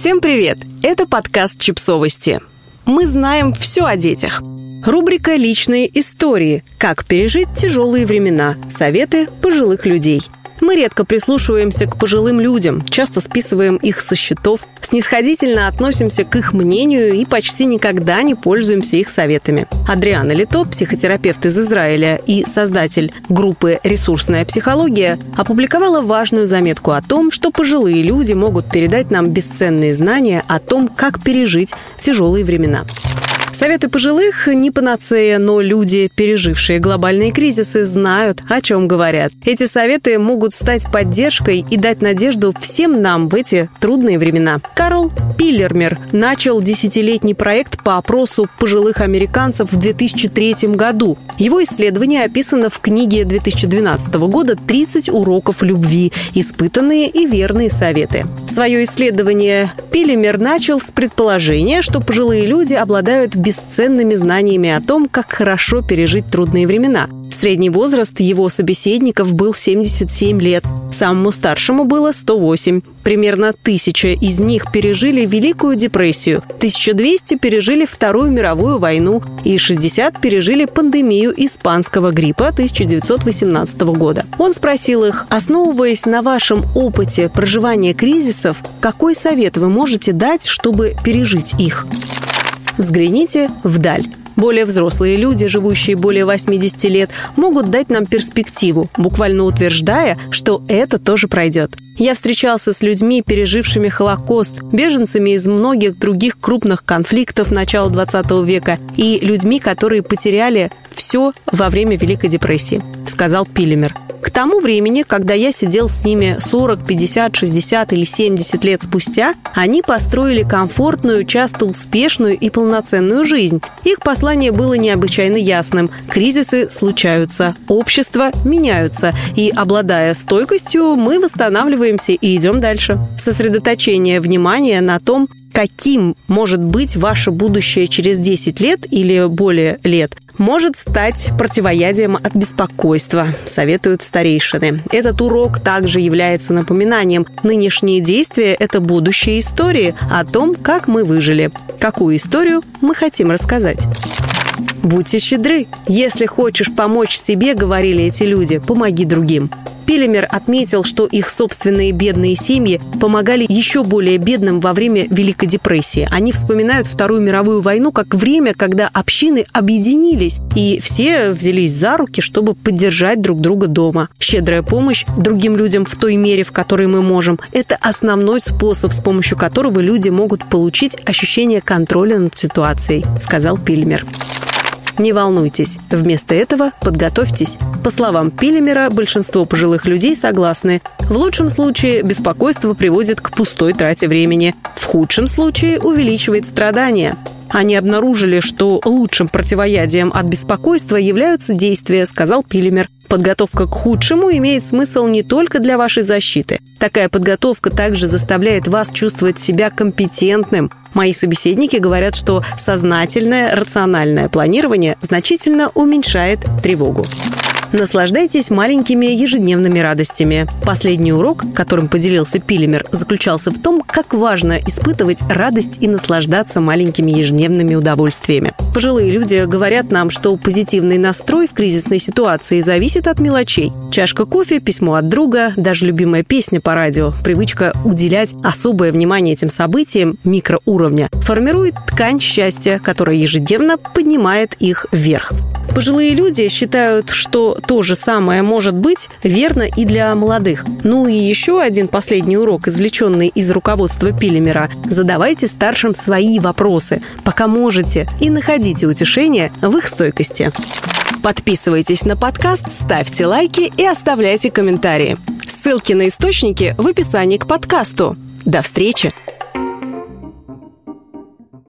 Всем привет! Это подкаст «Чипсовости». Мы знаем все о детях. Рубрика «Личные истории. Как пережить тяжелые времена. Советы пожилых людей». Мы редко прислушиваемся к пожилым людям, часто списываем их со счетов, снисходительно относимся к их мнению и почти никогда не пользуемся их советами. Адриана Лито, психотерапевт из Израиля и создатель группы «Ресурсная психология», опубликовала важную заметку о том, что пожилые люди могут передать нам бесценные знания о том, как пережить тяжелые времена. Советы пожилых не панацея, но люди, пережившие глобальные кризисы, знают, о чем говорят. Эти советы могут стать поддержкой и дать надежду всем нам в эти трудные времена. Карл Пиллермер начал десятилетний проект по опросу пожилых американцев в 2003 году. Его исследование описано в книге 2012 года «30 уроков любви. Испытанные и верные советы». Свое исследование Пиллемер начал с предположения, что пожилые люди обладают бесценными знаниями о том, как хорошо пережить трудные времена. Средний возраст его собеседников был 77 лет, самому старшему было 108. Примерно тысяча из них пережили Великую депрессию, 1200 пережили Вторую мировую войну и 60 пережили пандемию испанского гриппа 1918 года. Он спросил их, основываясь на вашем опыте проживания кризисов, какой совет вы можете дать, чтобы пережить их? Взгляните вдаль. Более взрослые люди, живущие более 80 лет, могут дать нам перспективу, буквально утверждая, что это тоже пройдет. Я встречался с людьми, пережившими Холокост, беженцами из многих других крупных конфликтов начала 20 века и людьми, которые потеряли все во время Великой депрессии, сказал Пилемер. К тому времени, когда я сидел с ними 40, 50, 60 или 70 лет спустя, они построили комфортную, часто успешную и полноценную жизнь. Их послание было необычайно ясным. Кризисы случаются, общества меняются, и, обладая стойкостью, мы восстанавливаемся и идем дальше. Сосредоточение внимания на том, каким может быть ваше будущее через 10 лет или более лет, может стать противоядием от беспокойства, советуют старейшины. Этот урок также является напоминанием. Нынешние действия – это будущее истории о том, как мы выжили. Какую историю мы хотим рассказать. Будьте щедры. Если хочешь помочь себе, говорили эти люди, помоги другим. Пилемер отметил, что их собственные бедные семьи помогали еще более бедным во время Великой депрессии. Они вспоминают Вторую мировую войну как время, когда общины объединились, и все взялись за руки, чтобы поддержать друг друга дома. Щедрая помощь другим людям в той мере, в которой мы можем, это основной способ, с помощью которого люди могут получить ощущение контроля над ситуацией, сказал Пильмер. Не волнуйтесь. Вместо этого подготовьтесь. По словам Пилемера, большинство пожилых людей согласны. В лучшем случае беспокойство приводит к пустой трате времени. В худшем случае увеличивает страдания. Они обнаружили, что лучшим противоядием от беспокойства являются действия, сказал Пилемер. Подготовка к худшему имеет смысл не только для вашей защиты. Такая подготовка также заставляет вас чувствовать себя компетентным. Мои собеседники говорят, что сознательное, рациональное планирование значительно уменьшает тревогу. Наслаждайтесь маленькими ежедневными радостями. Последний урок, которым поделился Пилимер, заключался в том, как важно испытывать радость и наслаждаться маленькими ежедневными удовольствиями. Пожилые люди говорят нам, что позитивный настрой в кризисной ситуации зависит от мелочей. Чашка кофе, письмо от друга, даже любимая песня по радио, привычка уделять особое внимание этим событиям микроуровня формирует ткань счастья, которая ежедневно поднимает их вверх. Пожилые люди считают, что то же самое может быть верно и для молодых. Ну и еще один последний урок, извлеченный из руководства Пилемера. Задавайте старшим свои вопросы, пока можете, и находите утешение в их стойкости. Подписывайтесь на подкаст, ставьте лайки и оставляйте комментарии. Ссылки на источники в описании к подкасту. До встречи!